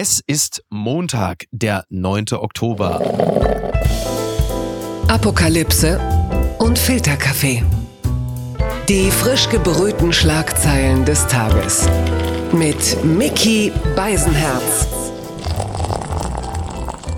Es ist Montag, der 9. Oktober. Apokalypse und Filterkaffee. Die frisch gebrühten Schlagzeilen des Tages. Mit Mickey Beisenherz.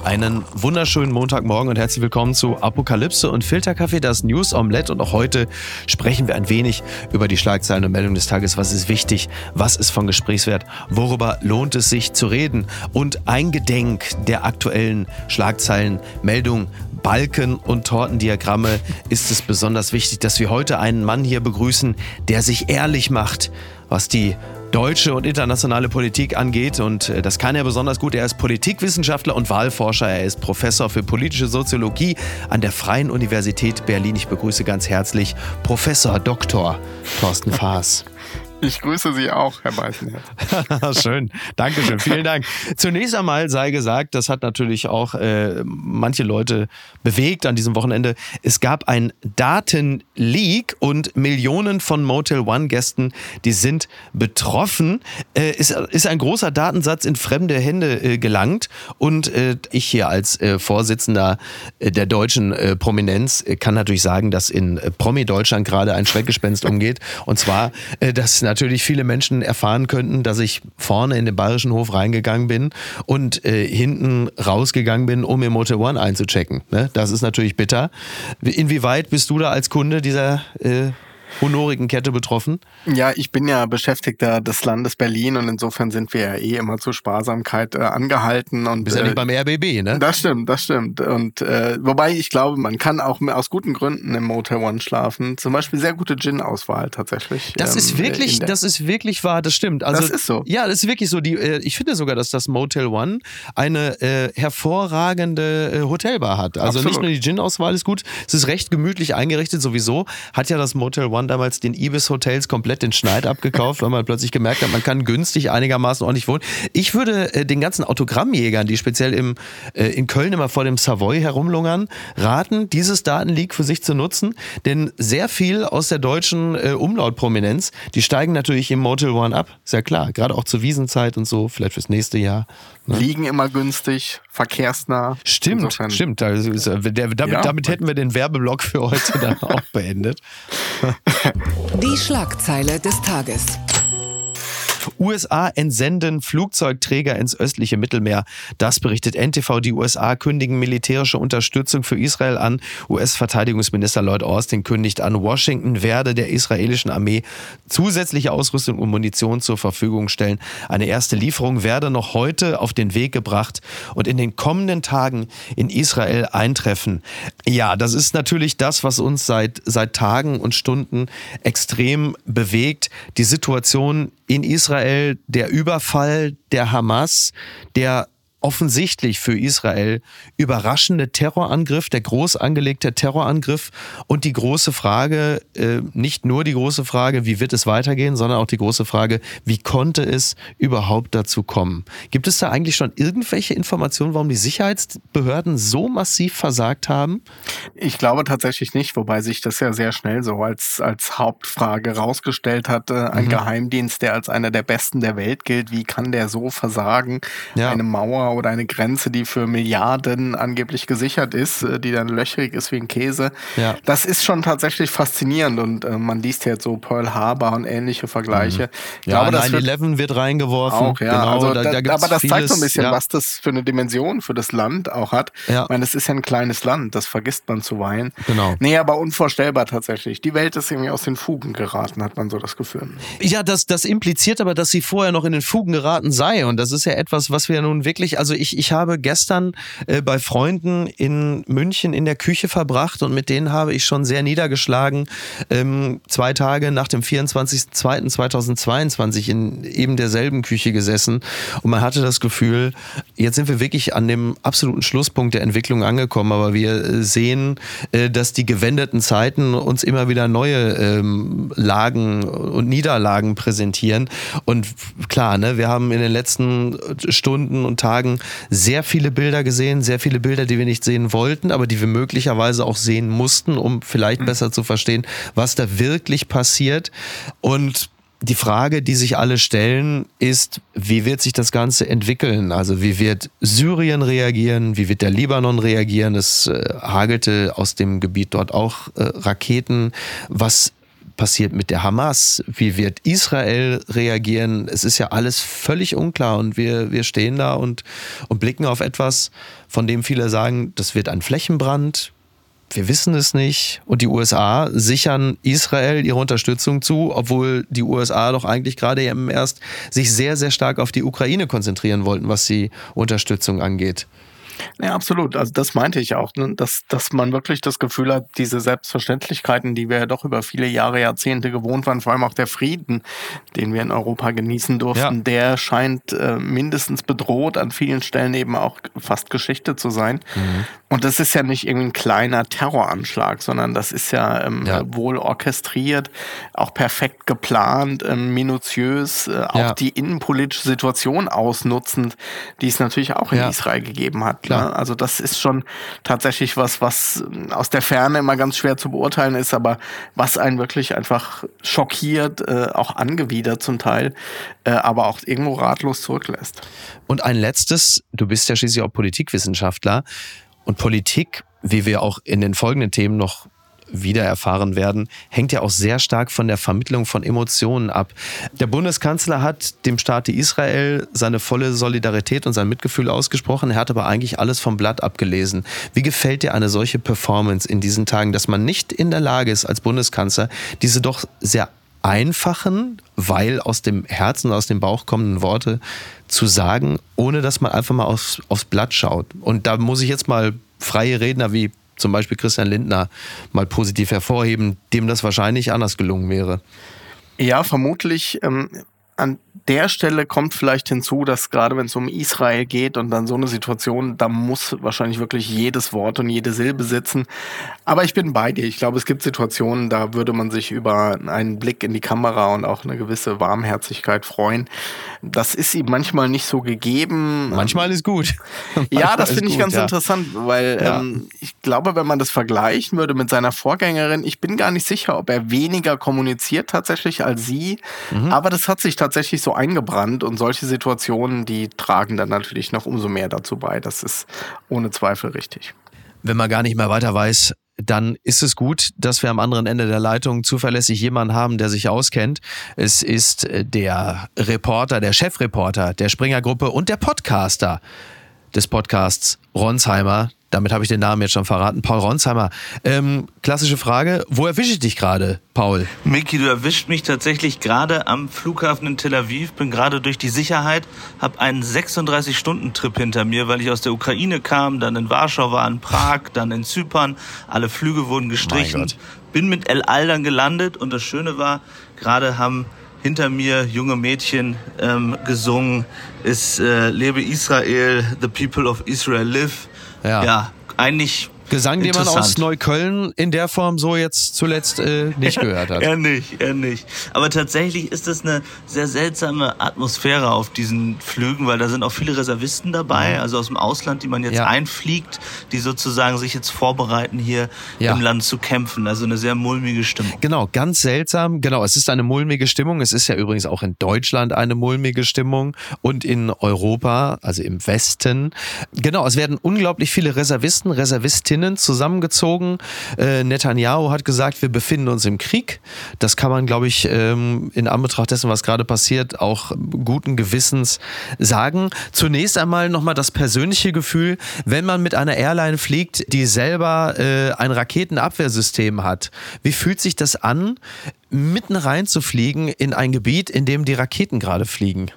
Einen wunderschönen Montagmorgen und herzlich willkommen zu Apokalypse und Filterkaffee, das News Omelette. Und auch heute sprechen wir ein wenig über die Schlagzeilen und Meldungen des Tages. Was ist wichtig? Was ist von Gesprächswert? Worüber lohnt es sich zu reden? Und ein Gedenk der aktuellen Schlagzeilen, Meldungen, Balken und Tortendiagramme ist es besonders wichtig, dass wir heute einen Mann hier begrüßen, der sich ehrlich macht, was die deutsche und internationale Politik angeht. Und äh, das kann er besonders gut. Er ist Politikwissenschaftler und Wahlforscher. Er ist Professor für politische Soziologie an der Freien Universität Berlin. Ich begrüße ganz herzlich Professor Dr. Thorsten Faas. Ich grüße Sie auch, Herr Beißenherz. Schön, Dankeschön, vielen Dank. Zunächst einmal sei gesagt, das hat natürlich auch äh, manche Leute bewegt an diesem Wochenende. Es gab ein Datenleak und Millionen von Motel One-Gästen, die sind betroffen. Äh, ist, ist ein großer Datensatz in fremde Hände äh, gelangt und äh, ich hier als äh, Vorsitzender äh, der deutschen Prominenz kann natürlich sagen, dass in Promi-Deutschland gerade ein Schreckgespenst umgeht. Und zwar, dass natürlich viele Menschen erfahren könnten, dass ich vorne in den bayerischen Hof reingegangen bin und äh, hinten rausgegangen bin, um im Motel One einzuchecken. Ne? Das ist natürlich bitter. Inwieweit bist du da als Kunde dieser äh, honorigen Kette betroffen? Ja, ich bin ja Beschäftigter des Landes Berlin und insofern sind wir ja eh immer zur Sparsamkeit äh, angehalten. Und, Bist ja nicht äh, beim RBB, ne? Das stimmt, das stimmt. Und äh, wobei ich glaube, man kann auch aus guten Gründen im Motel One schlafen. Zum Beispiel sehr gute Gin-Auswahl tatsächlich. Das ähm, ist wirklich, das ist wirklich wahr, das stimmt. Also, das ist so. Ja, das ist wirklich so. Die, äh, ich finde sogar, dass das Motel One eine äh, hervorragende äh, Hotelbar hat. Also Absolut. nicht nur die Gin-Auswahl ist gut, es ist recht gemütlich eingerichtet sowieso. Hat ja das Motel One damals den Ibis Hotels komplett den Schneid abgekauft, weil man plötzlich gemerkt hat, man kann günstig einigermaßen ordentlich wohnen. Ich würde äh, den ganzen Autogrammjägern, die speziell im, äh, in Köln immer vor dem Savoy herumlungern, raten, dieses Datenleak für sich zu nutzen, denn sehr viel aus der deutschen äh, Umlautprominenz, die steigen natürlich im Motel One ab, sehr klar, gerade auch zur Wiesenzeit und so, vielleicht fürs nächste Jahr. Ne? Liegen immer günstig, verkehrsnah. Stimmt, Insofern. stimmt. Also, äh, der, damit, ja. damit hätten wir den Werbeblock für heute dann auch beendet. Die Schlagzeile des Tages. USA entsenden Flugzeugträger ins östliche Mittelmeer. Das berichtet NTV. Die USA kündigen militärische Unterstützung für Israel an. US-Verteidigungsminister Lloyd Austin kündigt an, Washington werde der israelischen Armee zusätzliche Ausrüstung und Munition zur Verfügung stellen. Eine erste Lieferung werde noch heute auf den Weg gebracht und in den kommenden Tagen in Israel eintreffen. Ja, das ist natürlich das, was uns seit, seit Tagen und Stunden extrem bewegt. Die Situation in Israel der Überfall der Hamas, der offensichtlich für Israel überraschende Terrorangriff, der groß angelegte Terrorangriff und die große Frage, äh, nicht nur die große Frage, wie wird es weitergehen, sondern auch die große Frage, wie konnte es überhaupt dazu kommen? Gibt es da eigentlich schon irgendwelche Informationen, warum die Sicherheitsbehörden so massiv versagt haben? Ich glaube tatsächlich nicht, wobei sich das ja sehr schnell so als, als Hauptfrage rausgestellt hat. Ein mhm. Geheimdienst, der als einer der besten der Welt gilt, wie kann der so versagen? Ja. Eine Mauer oder eine Grenze, die für Milliarden angeblich gesichert ist, äh, die dann löchrig ist wie ein Käse. Ja. Das ist schon tatsächlich faszinierend und äh, man liest jetzt so Pearl Harbor und ähnliche Vergleiche. Mhm. Ja, 9-11 wird reingeworfen. Auch, ja. Genau, also, da, da aber das zeigt so ein bisschen, ja. was das für eine Dimension für das Land auch hat. Ja. Ich meine, es ist ja ein kleines Land, das vergisst man zuweilen. Genau. Nee, aber unvorstellbar tatsächlich. Die Welt ist irgendwie aus den Fugen geraten, hat man so das Gefühl. Ja, das, das impliziert aber, dass sie vorher noch in den Fugen geraten sei. Und das ist ja etwas, was wir nun wirklich, also ich, ich habe gestern äh, bei Freunden in München in der Küche verbracht und mit denen habe ich schon sehr niedergeschlagen, ähm, zwei Tage nach dem 24.02.2022 in eben derselben Küche gesessen. Und man hatte das Gefühl, jetzt sind wir wirklich an dem absoluten Schlusspunkt der Entwicklung angekommen, aber wir äh, sehen, äh, dass die gewendeten Zeiten uns immer wieder neue ähm, Lagen und Niederlagen präsentieren. Und klar, ne, wir haben in den letzten Stunden und Tagen sehr viele Bilder gesehen, sehr viele Bilder, die wir nicht sehen wollten, aber die wir möglicherweise auch sehen mussten, um vielleicht mhm. besser zu verstehen, was da wirklich passiert. Und die Frage, die sich alle stellen, ist, wie wird sich das Ganze entwickeln? Also wie wird Syrien reagieren? Wie wird der Libanon reagieren? Es äh, hagelte aus dem Gebiet dort auch äh, Raketen. Was passiert mit der Hamas? Wie wird Israel reagieren? Es ist ja alles völlig unklar und wir, wir stehen da und, und blicken auf etwas, von dem viele sagen, das wird ein Flächenbrand wir wissen es nicht. Und die USA sichern Israel ihre Unterstützung zu, obwohl die USA doch eigentlich gerade eben erst sich sehr, sehr stark auf die Ukraine konzentrieren wollten, was die Unterstützung angeht. Ja, absolut. Also das meinte ich auch, ne? dass, dass man wirklich das Gefühl hat, diese Selbstverständlichkeiten, die wir ja doch über viele Jahre, Jahrzehnte gewohnt waren, vor allem auch der Frieden, den wir in Europa genießen durften, ja. der scheint äh, mindestens bedroht, an vielen Stellen eben auch fast Geschichte zu sein. Mhm. Und das ist ja nicht irgendwie ein kleiner Terroranschlag, sondern das ist ja, ähm, ja. wohl orchestriert, auch perfekt geplant, ähm, minutiös, äh, auch ja. die innenpolitische Situation ausnutzend, die es natürlich auch in Israel gegeben hat. Klar. Ne? Also das ist schon tatsächlich was, was aus der Ferne immer ganz schwer zu beurteilen ist, aber was einen wirklich einfach schockiert, äh, auch angewidert zum Teil, äh, aber auch irgendwo ratlos zurücklässt. Und ein letztes, du bist ja schließlich auch Politikwissenschaftler und Politik, wie wir auch in den folgenden Themen noch wieder erfahren werden, hängt ja auch sehr stark von der Vermittlung von Emotionen ab. Der Bundeskanzler hat dem Staate Israel seine volle Solidarität und sein Mitgefühl ausgesprochen. Er hat aber eigentlich alles vom Blatt abgelesen. Wie gefällt dir eine solche Performance in diesen Tagen, dass man nicht in der Lage ist, als Bundeskanzler diese doch sehr einfachen, weil aus dem Herzen, aus dem Bauch kommenden Worte zu sagen, ohne dass man einfach mal aufs, aufs Blatt schaut. Und da muss ich jetzt mal freie Redner wie zum Beispiel Christian Lindner mal positiv hervorheben, dem das wahrscheinlich anders gelungen wäre. Ja, vermutlich. Ähm, an der Stelle kommt vielleicht hinzu, dass gerade wenn es um Israel geht und dann so eine Situation, da muss wahrscheinlich wirklich jedes Wort und jede Silbe sitzen. Aber ich bin bei dir. Ich glaube, es gibt Situationen, da würde man sich über einen Blick in die Kamera und auch eine gewisse Warmherzigkeit freuen. Das ist ihm manchmal nicht so gegeben. Manchmal ist gut. ja, das finde ich ganz ja. interessant, weil ja. ähm, ich glaube, wenn man das vergleichen würde mit seiner Vorgängerin, ich bin gar nicht sicher, ob er weniger kommuniziert tatsächlich als sie. Mhm. Aber das hat sich tatsächlich so eingebrannt und solche Situationen, die tragen dann natürlich noch umso mehr dazu bei. Das ist ohne Zweifel richtig. Wenn man gar nicht mehr weiter weiß, dann ist es gut, dass wir am anderen Ende der Leitung zuverlässig jemanden haben, der sich auskennt. Es ist äh, der Reporter, der Chefreporter der Springer-Gruppe und der Podcaster des Podcasts Ronsheimer, damit habe ich den Namen jetzt schon verraten. Paul Ronsheimer. Ähm, klassische Frage, wo erwische ich dich gerade, Paul? Miki, du erwischt mich tatsächlich gerade am Flughafen in Tel Aviv. Bin gerade durch die Sicherheit, habe einen 36-Stunden-Trip hinter mir, weil ich aus der Ukraine kam, dann in Warschau war, in Prag, dann in Zypern. Alle Flüge wurden gestrichen. Bin mit El Al dann gelandet und das Schöne war, gerade haben hinter mir junge Mädchen ähm, gesungen, ist äh, Lebe Israel, the people of Israel live. Ja, ja eigentlich Gesang, den man aus Neukölln in der Form so jetzt zuletzt äh, nicht gehört hat. er nicht, er nicht. Aber tatsächlich ist das eine sehr seltsame Atmosphäre auf diesen Flügen, weil da sind auch viele Reservisten dabei, mhm. also aus dem Ausland, die man jetzt ja. einfliegt, die sozusagen sich jetzt vorbereiten, hier ja. im Land zu kämpfen. Also eine sehr mulmige Stimmung. Genau, ganz seltsam. Genau, es ist eine mulmige Stimmung. Es ist ja übrigens auch in Deutschland eine mulmige Stimmung und in Europa, also im Westen. Genau, es werden unglaublich viele Reservisten, Reservistinnen Palästinenserinnen zusammengezogen. Äh, Netanyahu hat gesagt, wir befinden uns im Krieg. Das kann man, glaube ich, ähm, in Anbetracht dessen, was gerade passiert, auch guten Gewissens sagen. Zunächst einmal nochmal das persönliche Gefühl, wenn man mit einer Airline fliegt, die selber äh, ein Raketenabwehrsystem hat. Wie fühlt sich das an, mitten reinzufliegen in ein Gebiet, in dem die Raketen gerade fliegen?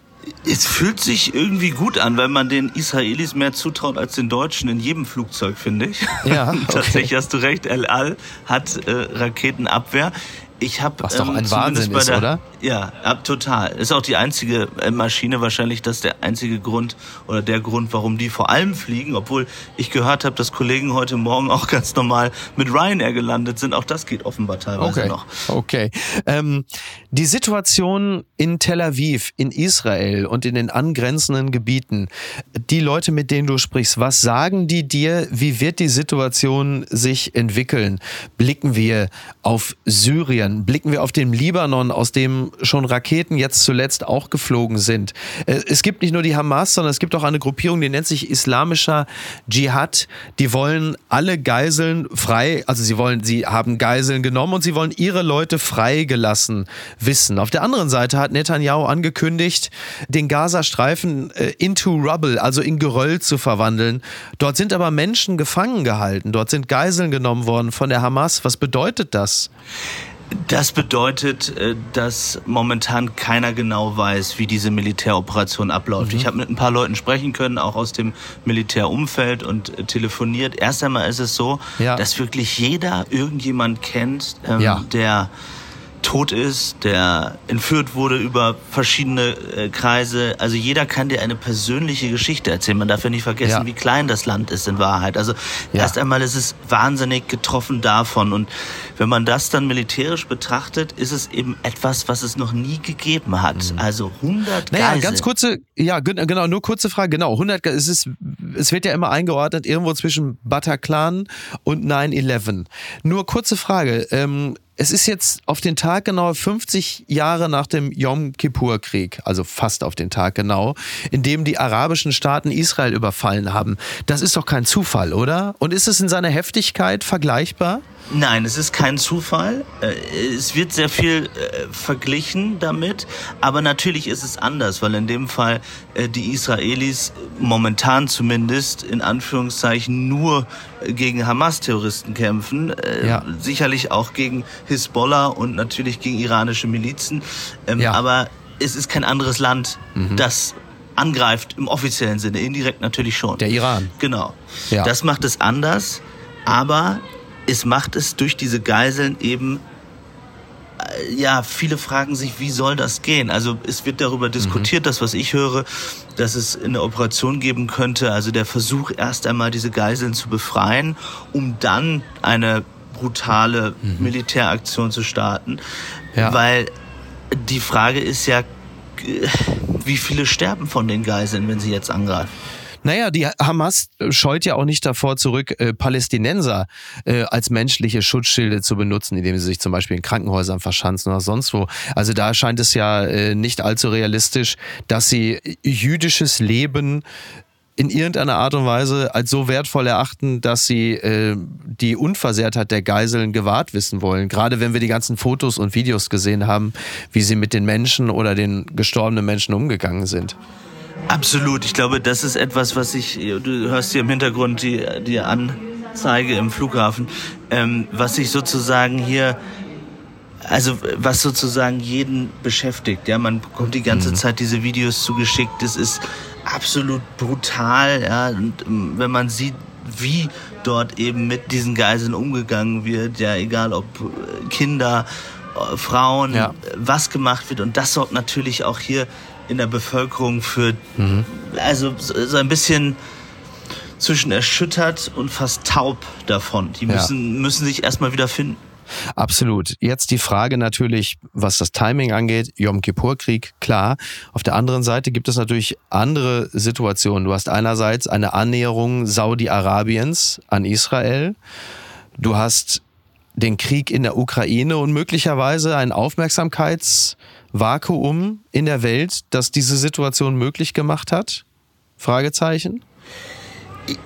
Es fühlt sich irgendwie gut an, weil man den Israelis mehr zutraut als den Deutschen in jedem Flugzeug, finde ich. Ja, okay. Tatsächlich hast du recht. El Al hat äh, Raketenabwehr. Ich habe was doch ein ähm, Wahnsinn ist, der, oder? Ja, ab, total. Ist auch die einzige äh, Maschine wahrscheinlich, das ist der einzige Grund oder der Grund, warum die vor allem fliegen. Obwohl ich gehört habe, dass Kollegen heute Morgen auch ganz normal mit Ryanair gelandet sind. Auch das geht offenbar teilweise okay. noch. Okay. Ähm, die Situation in Tel Aviv, in Israel und in den angrenzenden Gebieten, die Leute, mit denen du sprichst, was sagen die dir? Wie wird die Situation sich entwickeln? Blicken wir auf Syrien? Dann blicken wir auf den Libanon, aus dem schon Raketen jetzt zuletzt auch geflogen sind. Äh, es gibt nicht nur die Hamas, sondern es gibt auch eine Gruppierung, die nennt sich Islamischer Dschihad. Die wollen alle Geiseln frei, also sie wollen, sie haben Geiseln genommen und sie wollen ihre Leute freigelassen wissen. Auf der anderen Seite hat Netanyahu angekündigt, den Gazastreifen äh, into rubble, also in Geröll zu verwandeln. Dort sind aber Menschen gefangen gehalten. Dort sind Geiseln genommen worden von der Hamas. Was bedeutet das? Das bedeutet, äh, dass momentan keiner genau weiß, wie diese Militäroperation abläuft. Mhm. Ich habe mit ein paar Leuten sprechen können, auch aus dem Militärumfeld und äh, telefoniert. Erst einmal ist es so, ja. dass wirklich jeder irgendjemand kennt, ähm, ja. der tot ist, der entführt wurde über verschiedene äh, Kreise. Also jeder kann dir eine persönliche Geschichte erzählen. Man darf ja nicht vergessen, ja. wie klein das Land ist in Wahrheit. Also ja. erst einmal ist es wahnsinnig getroffen davon. Und wenn man das dann militärisch betrachtet, ist es eben etwas, was es noch nie gegeben hat. Mhm. Also 100 naja, Geisel. ganz kurze, ja genau, nur kurze Frage. Genau, 100, es ist, es wird ja immer eingeordnet irgendwo zwischen Bataclan und 9-11. Nur kurze Frage. Ähm, es ist jetzt auf den Tag genau 50 Jahre nach dem Yom Kippur-Krieg, also fast auf den Tag genau, in dem die arabischen Staaten Israel überfallen haben. Das ist doch kein Zufall, oder? Und ist es in seiner Heftigkeit vergleichbar? Nein, es ist kein Zufall. Äh, es wird sehr viel äh, verglichen damit, aber natürlich ist es anders, weil in dem Fall äh, die Israelis momentan zumindest in Anführungszeichen nur gegen Hamas-Terroristen kämpfen, ja. sicherlich auch gegen Hisbollah und natürlich gegen iranische Milizen, ähm, ja. aber es ist kein anderes Land, mhm. das angreift im offiziellen Sinne, indirekt natürlich schon. Der Iran. Genau. Ja. Das macht es anders, aber es macht es durch diese Geiseln eben äh, ja, viele fragen sich, wie soll das gehen? Also es wird darüber diskutiert, mhm. das was ich höre, dass es eine Operation geben könnte, also der Versuch erst einmal diese Geiseln zu befreien, um dann eine brutale mhm. Militäraktion zu starten, ja. weil die Frage ist ja, wie viele sterben von den Geiseln, wenn sie jetzt angreifen? Naja, die Hamas scheut ja auch nicht davor zurück, äh, Palästinenser äh, als menschliche Schutzschilde zu benutzen, indem sie sich zum Beispiel in Krankenhäusern verschanzen oder sonst wo. Also da scheint es ja äh, nicht allzu realistisch, dass sie jüdisches Leben in irgendeiner Art und Weise als so wertvoll erachten, dass sie äh, die Unversehrtheit der Geiseln gewahrt wissen wollen. Gerade wenn wir die ganzen Fotos und Videos gesehen haben, wie sie mit den Menschen oder den gestorbenen Menschen umgegangen sind. Absolut. Ich glaube, das ist etwas, was ich, du hörst hier im Hintergrund die, die Anzeige im Flughafen, ähm, was ich sozusagen hier, also was sozusagen jeden beschäftigt. Ja, man bekommt die ganze mhm. Zeit diese Videos zugeschickt. Das ist absolut brutal. Ja, und ähm, wenn man sieht, wie dort eben mit diesen Geiseln umgegangen wird, ja, egal ob äh, Kinder, äh, Frauen, ja. was gemacht wird. Und das sorgt natürlich auch hier in der Bevölkerung für, mhm. also so ein bisschen zwischen erschüttert und fast taub davon. Die müssen, ja. müssen sich erstmal wieder finden. Absolut. Jetzt die Frage natürlich, was das Timing angeht. Yom Kippur-Krieg, klar. Auf der anderen Seite gibt es natürlich andere Situationen. Du hast einerseits eine Annäherung Saudi-Arabiens an Israel. Du hast den Krieg in der Ukraine und möglicherweise ein Aufmerksamkeitsvakuum in der Welt, das diese Situation möglich gemacht hat? Fragezeichen.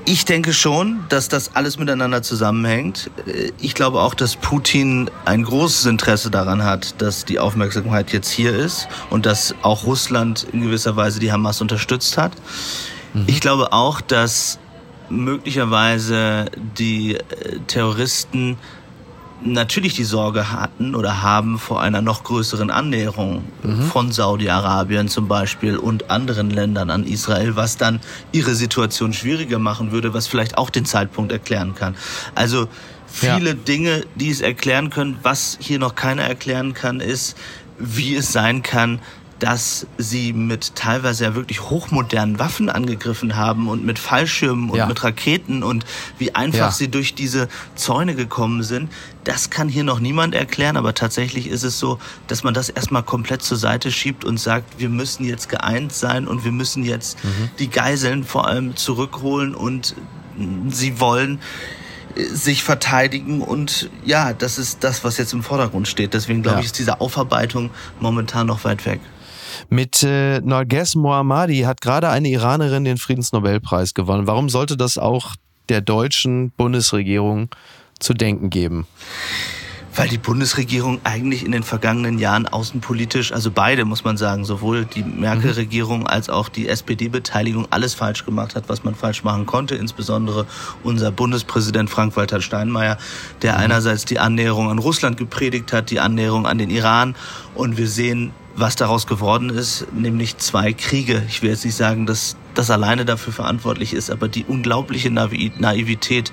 Ich denke schon, dass das alles miteinander zusammenhängt. Ich glaube auch, dass Putin ein großes Interesse daran hat, dass die Aufmerksamkeit jetzt hier ist und dass auch Russland in gewisser Weise die Hamas unterstützt hat. Mhm. Ich glaube auch, dass möglicherweise die Terroristen natürlich die Sorge hatten oder haben vor einer noch größeren Annäherung mhm. von Saudi-Arabien zum Beispiel und anderen Ländern an Israel, was dann ihre Situation schwieriger machen würde, was vielleicht auch den Zeitpunkt erklären kann. Also viele ja. Dinge, die es erklären können. Was hier noch keiner erklären kann, ist, wie es sein kann, dass sie mit teilweise ja wirklich hochmodernen Waffen angegriffen haben und mit Fallschirmen und ja. mit Raketen und wie einfach ja. sie durch diese Zäune gekommen sind. Das kann hier noch niemand erklären, aber tatsächlich ist es so, dass man das erstmal komplett zur Seite schiebt und sagt, wir müssen jetzt geeint sein und wir müssen jetzt mhm. die Geiseln vor allem zurückholen und sie wollen sich verteidigen und ja, das ist das, was jetzt im Vordergrund steht. Deswegen glaube ja. ich, ist diese Aufarbeitung momentan noch weit weg. Mit äh, Narges Mohammadi hat gerade eine Iranerin den Friedensnobelpreis gewonnen. Warum sollte das auch der deutschen Bundesregierung zu denken geben? Weil die Bundesregierung eigentlich in den vergangenen Jahren außenpolitisch, also beide muss man sagen, sowohl die Merkel-Regierung als auch die SPD-Beteiligung alles falsch gemacht hat, was man falsch machen konnte. Insbesondere unser Bundespräsident Frank-Walter Steinmeier, der mhm. einerseits die Annäherung an Russland gepredigt hat, die Annäherung an den Iran. Und wir sehen was daraus geworden ist, nämlich zwei Kriege. Ich will jetzt nicht sagen, dass das alleine dafür verantwortlich ist, aber die unglaubliche Naivität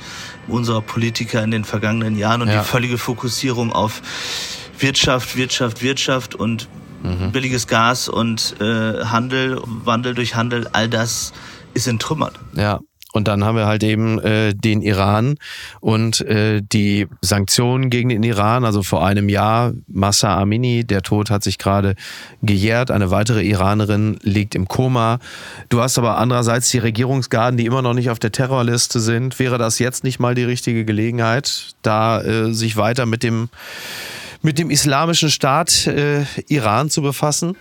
unserer Politiker in den vergangenen Jahren und ja. die völlige Fokussierung auf Wirtschaft, Wirtschaft, Wirtschaft und mhm. billiges Gas und äh, Handel, Wandel durch Handel, all das ist entrümmert. Ja, und dann haben wir halt eben äh, den Iran und äh, die Sanktionen gegen den Iran. Also vor einem Jahr Massa Amini, der Tod hat sich gerade gejährt. Eine weitere Iranerin liegt im Koma. Du hast aber andererseits die Regierungsgarden, die immer noch nicht auf der Terrorliste sind. Wäre das jetzt nicht mal die richtige Gelegenheit, da äh, sich weiter mit dem mit dem islamischen Staat äh, Iran zu befassen?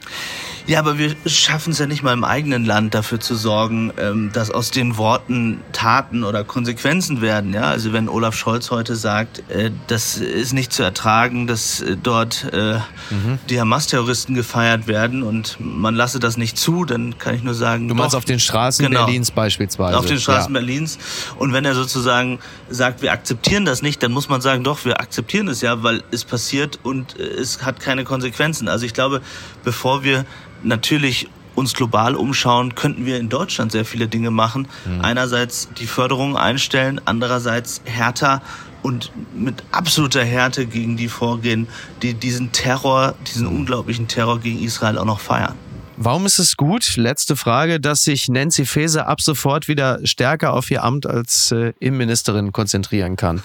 Ja, aber wir schaffen es ja nicht mal im eigenen Land dafür zu sorgen, ähm, dass aus den Worten Taten oder Konsequenzen werden. Ja, also wenn Olaf Scholz heute sagt, äh, das ist nicht zu ertragen, dass äh, dort äh, mhm. die Hamas-Terroristen gefeiert werden und man lasse das nicht zu, dann kann ich nur sagen. Du meinst doch, auf den Straßen genau, Berlins beispielsweise. Auf den Straßen ja. Berlins. Und wenn er sozusagen sagt, wir akzeptieren das nicht, dann muss man sagen, doch, wir akzeptieren es ja, weil es passiert und es hat keine Konsequenzen. Also ich glaube, bevor wir natürlich uns global umschauen, könnten wir in Deutschland sehr viele Dinge machen. Mhm. Einerseits die Förderung einstellen, andererseits härter und mit absoluter Härte gegen die vorgehen, die diesen Terror, diesen unglaublichen Terror gegen Israel auch noch feiern. Warum ist es gut, letzte Frage, dass sich Nancy Faeser ab sofort wieder stärker auf ihr Amt als äh, Innenministerin konzentrieren kann?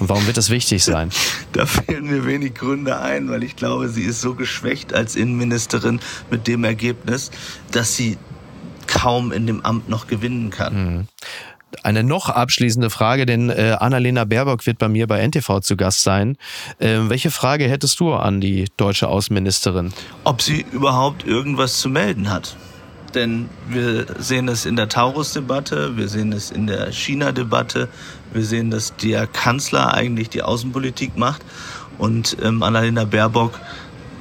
Und warum wird das wichtig sein? Da fehlen mir wenig Gründe ein, weil ich glaube, sie ist so geschwächt als Innenministerin mit dem Ergebnis, dass sie kaum in dem Amt noch gewinnen kann. Mhm. Eine noch abschließende Frage, denn äh, Annalena Baerbock wird bei mir bei NTV zu Gast sein. Äh, welche Frage hättest du an die deutsche Außenministerin? Ob sie überhaupt irgendwas zu melden hat denn wir sehen es in der Taurus-Debatte, wir sehen es in der China-Debatte, wir sehen, dass der Kanzler eigentlich die Außenpolitik macht und ähm, Annalena Baerbock,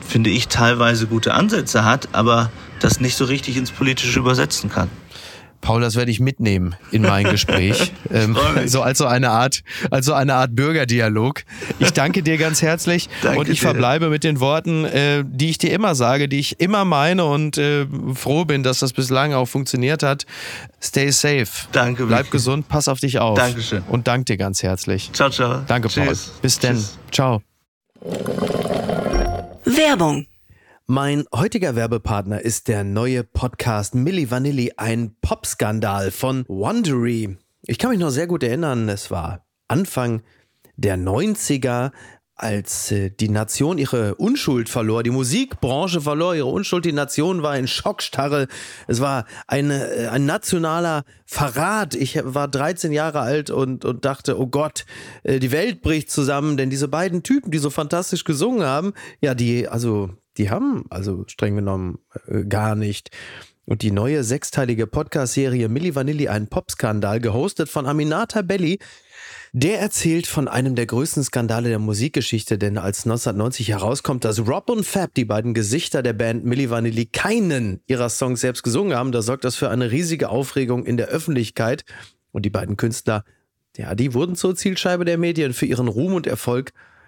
finde ich, teilweise gute Ansätze hat, aber das nicht so richtig ins Politische übersetzen kann. Paul, das werde ich mitnehmen in mein Gespräch. ähm, so als so eine Art, als so eine Art Bürgerdialog. Ich danke dir ganz herzlich danke und ich dir. verbleibe mit den Worten, äh, die ich dir immer sage, die ich immer meine und äh, froh bin, dass das bislang auch funktioniert hat. Stay safe. Danke. Bleib gesund, pass auf dich auf. Dankeschön. Und danke dir ganz herzlich. Ciao, ciao. Danke, Paul. Bis denn. Ciao. Werbung mein heutiger Werbepartner ist der neue Podcast Milli Vanilli, ein Popskandal von Wondery. Ich kann mich noch sehr gut erinnern, es war Anfang der 90er, als äh, die Nation ihre Unschuld verlor, die Musikbranche verlor ihre Unschuld, die Nation war in Schockstarre, es war eine, äh, ein nationaler Verrat. Ich war 13 Jahre alt und, und dachte, oh Gott, äh, die Welt bricht zusammen, denn diese beiden Typen, die so fantastisch gesungen haben, ja, die, also die haben also streng genommen äh, gar nicht. Und die neue sechsteilige Podcast-Serie Milli Vanilli, ein Popskandal, gehostet von Aminata Belli, der erzählt von einem der größten Skandale der Musikgeschichte, denn als 1990 herauskommt, dass Rob und Fab, die beiden Gesichter der Band Milli Vanilli, keinen ihrer Songs selbst gesungen haben, da sorgt das für eine riesige Aufregung in der Öffentlichkeit. Und die beiden Künstler, ja, die wurden zur Zielscheibe der Medien für ihren Ruhm und Erfolg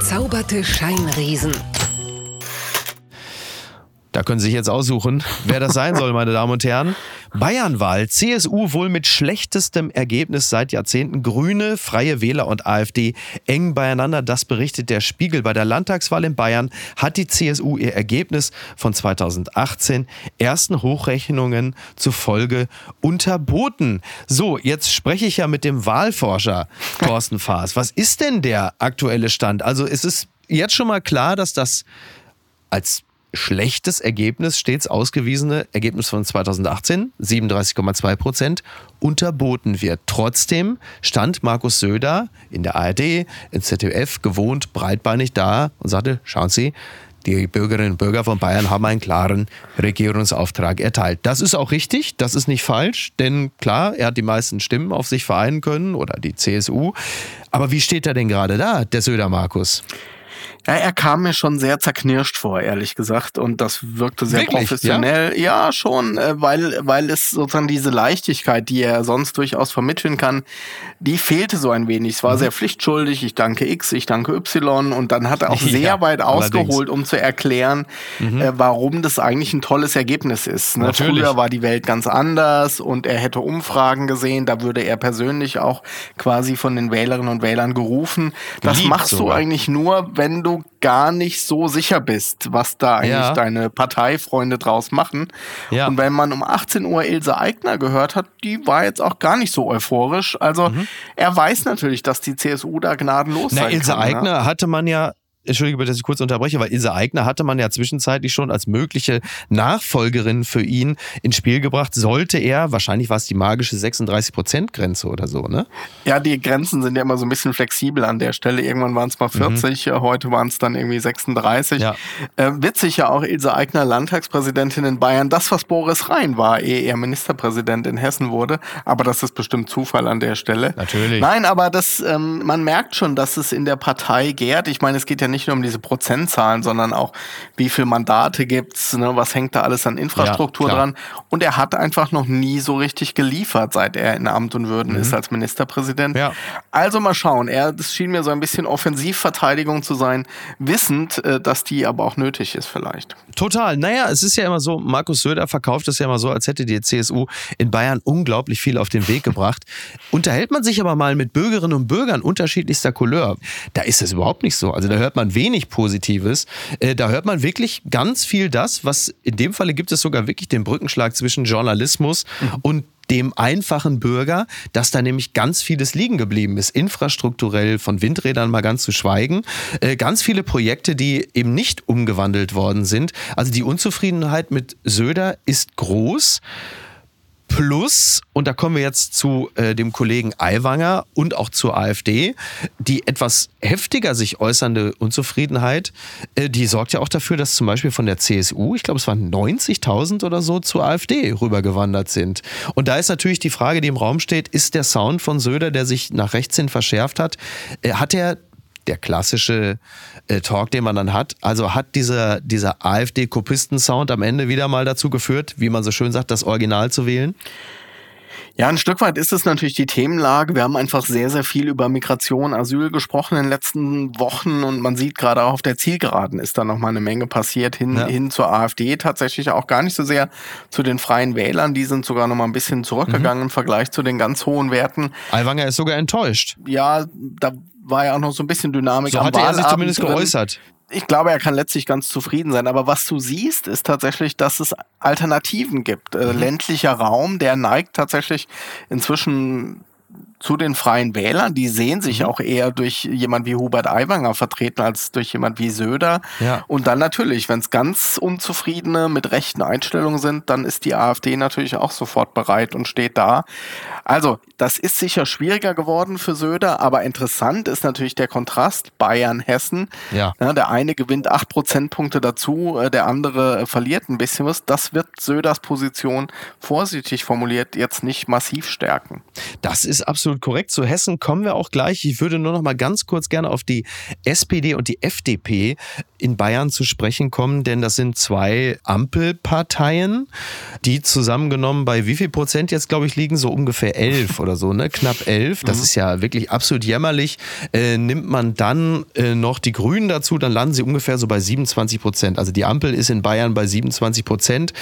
Entzauberte Scheinriesen. Da können Sie sich jetzt aussuchen, wer das sein soll, meine Damen und Herren. Bayernwahl. CSU wohl mit schlechtestem Ergebnis seit Jahrzehnten. Grüne, Freie Wähler und AfD eng beieinander. Das berichtet der Spiegel. Bei der Landtagswahl in Bayern hat die CSU ihr Ergebnis von 2018 ersten Hochrechnungen zufolge unterboten. So, jetzt spreche ich ja mit dem Wahlforscher Thorsten Faas. Was ist denn der aktuelle Stand? Also es ist jetzt schon mal klar, dass das als schlechtes Ergebnis, stets ausgewiesene Ergebnis von 2018, 37,2 Prozent, unterboten wird. Trotzdem stand Markus Söder in der ARD, in ZDF gewohnt breitbeinig da und sagte, schauen Sie, die Bürgerinnen und Bürger von Bayern haben einen klaren Regierungsauftrag erteilt. Das ist auch richtig, das ist nicht falsch, denn klar, er hat die meisten Stimmen auf sich vereinen können oder die CSU. Aber wie steht er denn gerade da, der Söder Markus? Ja, er kam mir schon sehr zerknirscht vor, ehrlich gesagt. Und das wirkte sehr Wirklich? professionell. Ja? ja, schon, äh, weil, weil es sozusagen diese Leichtigkeit, die er sonst durchaus vermitteln kann, die fehlte so ein wenig. Es war mhm. sehr pflichtschuldig. Ich danke X, ich danke Y. Und dann hat er auch sehr ja, weit ausgeholt, um zu erklären, mhm. äh, warum das eigentlich ein tolles Ergebnis ist. Ne? Früher war die Welt ganz anders und er hätte Umfragen gesehen. Da würde er persönlich auch quasi von den Wählerinnen und Wählern gerufen. Das Lieb machst sogar. du eigentlich nur, wenn du du gar nicht so sicher bist, was da eigentlich ja. deine Parteifreunde draus machen. Ja. Und wenn man um 18 Uhr Ilse Aigner gehört hat, die war jetzt auch gar nicht so euphorisch. Also mhm. er weiß natürlich, dass die CSU da gnadenlos Na, sein Ilse kann. Ilse Aigner ja. hatte man ja Entschuldige bitte, dass ich kurz unterbreche, weil Ilse Aigner hatte man ja zwischenzeitlich schon als mögliche Nachfolgerin für ihn ins Spiel gebracht. Sollte er, wahrscheinlich war es die magische 36-Prozent-Grenze oder so, ne? Ja, die Grenzen sind ja immer so ein bisschen flexibel an der Stelle. Irgendwann waren es mal 40, mhm. heute waren es dann irgendwie 36. Ja. Äh, witzig ja auch Ilse Aigner, Landtagspräsidentin in Bayern. Das, was Boris Rhein war, ehe er Ministerpräsident in Hessen wurde. Aber das ist bestimmt Zufall an der Stelle. Natürlich. Nein, aber das, ähm, man merkt schon, dass es in der Partei gärt. Ich meine, es geht ja nicht nur um diese Prozentzahlen, sondern auch, wie viele Mandate gibt's, ne, was hängt da alles an Infrastruktur ja, dran. Und er hat einfach noch nie so richtig geliefert, seit er in Amt und Würden mhm. ist als Ministerpräsident. Ja. Also mal schauen. Er, das schien mir so ein bisschen Offensivverteidigung zu sein, wissend, äh, dass die aber auch nötig ist vielleicht. Total. Naja, es ist ja immer so, Markus Söder verkauft es ja immer so, als hätte die CSU in Bayern unglaublich viel auf den Weg gebracht. Unterhält man sich aber mal mit Bürgerinnen und Bürgern unterschiedlichster Couleur, da ist es überhaupt nicht so. Also da hört man man wenig Positives. Äh, da hört man wirklich ganz viel das, was in dem Falle gibt es sogar wirklich den Brückenschlag zwischen Journalismus mhm. und dem einfachen Bürger, dass da nämlich ganz vieles liegen geblieben ist. Infrastrukturell von Windrädern mal ganz zu schweigen. Äh, ganz viele Projekte, die eben nicht umgewandelt worden sind. Also die Unzufriedenheit mit Söder ist groß. Plus, und da kommen wir jetzt zu äh, dem Kollegen Aiwanger und auch zur AfD, die etwas heftiger sich äußernde Unzufriedenheit, äh, die sorgt ja auch dafür, dass zum Beispiel von der CSU, ich glaube es waren 90.000 oder so, zur AfD rübergewandert sind. Und da ist natürlich die Frage, die im Raum steht, ist der Sound von Söder, der sich nach rechts hin verschärft hat, äh, hat er der klassische äh, Talk, den man dann hat. Also hat dieser, dieser AfD-Kopisten-Sound am Ende wieder mal dazu geführt, wie man so schön sagt, das Original zu wählen? Ja, ein Stück weit ist es natürlich die Themenlage. Wir haben einfach sehr, sehr viel über Migration, Asyl gesprochen in den letzten Wochen und man sieht gerade auch auf der Zielgeraden ist da nochmal eine Menge passiert hin, ja. hin zur AfD. Tatsächlich auch gar nicht so sehr zu den Freien Wählern. Die sind sogar nochmal ein bisschen zurückgegangen mhm. im Vergleich zu den ganz hohen Werten. Aiwanger ist sogar enttäuscht. Ja, da war ja auch noch so ein bisschen Dynamik so am hatte er sich zumindest geäußert. Ich glaube, er kann letztlich ganz zufrieden sein. Aber was du siehst, ist tatsächlich, dass es Alternativen gibt. Äh, mhm. ländlicher Raum, der neigt tatsächlich inzwischen zu den Freien Wählern. Die sehen sich mhm. auch eher durch jemand wie Hubert Aiwanger vertreten als durch jemand wie Söder. Ja. Und dann natürlich, wenn es ganz Unzufriedene mit rechten Einstellungen sind, dann ist die AfD natürlich auch sofort bereit und steht da. Also, das ist sicher schwieriger geworden für Söder, aber interessant ist natürlich der Kontrast Bayern-Hessen. Ja. ja. der eine gewinnt acht Prozentpunkte dazu, äh, der andere verliert ein bisschen was. Das wird Söders Position vorsichtig formuliert jetzt nicht massiv stärken. Das ist absolut absolut korrekt. Zu Hessen kommen wir auch gleich. Ich würde nur noch mal ganz kurz gerne auf die SPD und die FDP in Bayern zu sprechen kommen, denn das sind zwei Ampelparteien, die zusammengenommen bei wie viel Prozent jetzt, glaube ich, liegen? So ungefähr elf oder so, ne? Knapp elf. Das mhm. ist ja wirklich absolut jämmerlich. Äh, nimmt man dann äh, noch die Grünen dazu, dann landen sie ungefähr so bei 27 Prozent. Also die Ampel ist in Bayern bei 27 Prozent.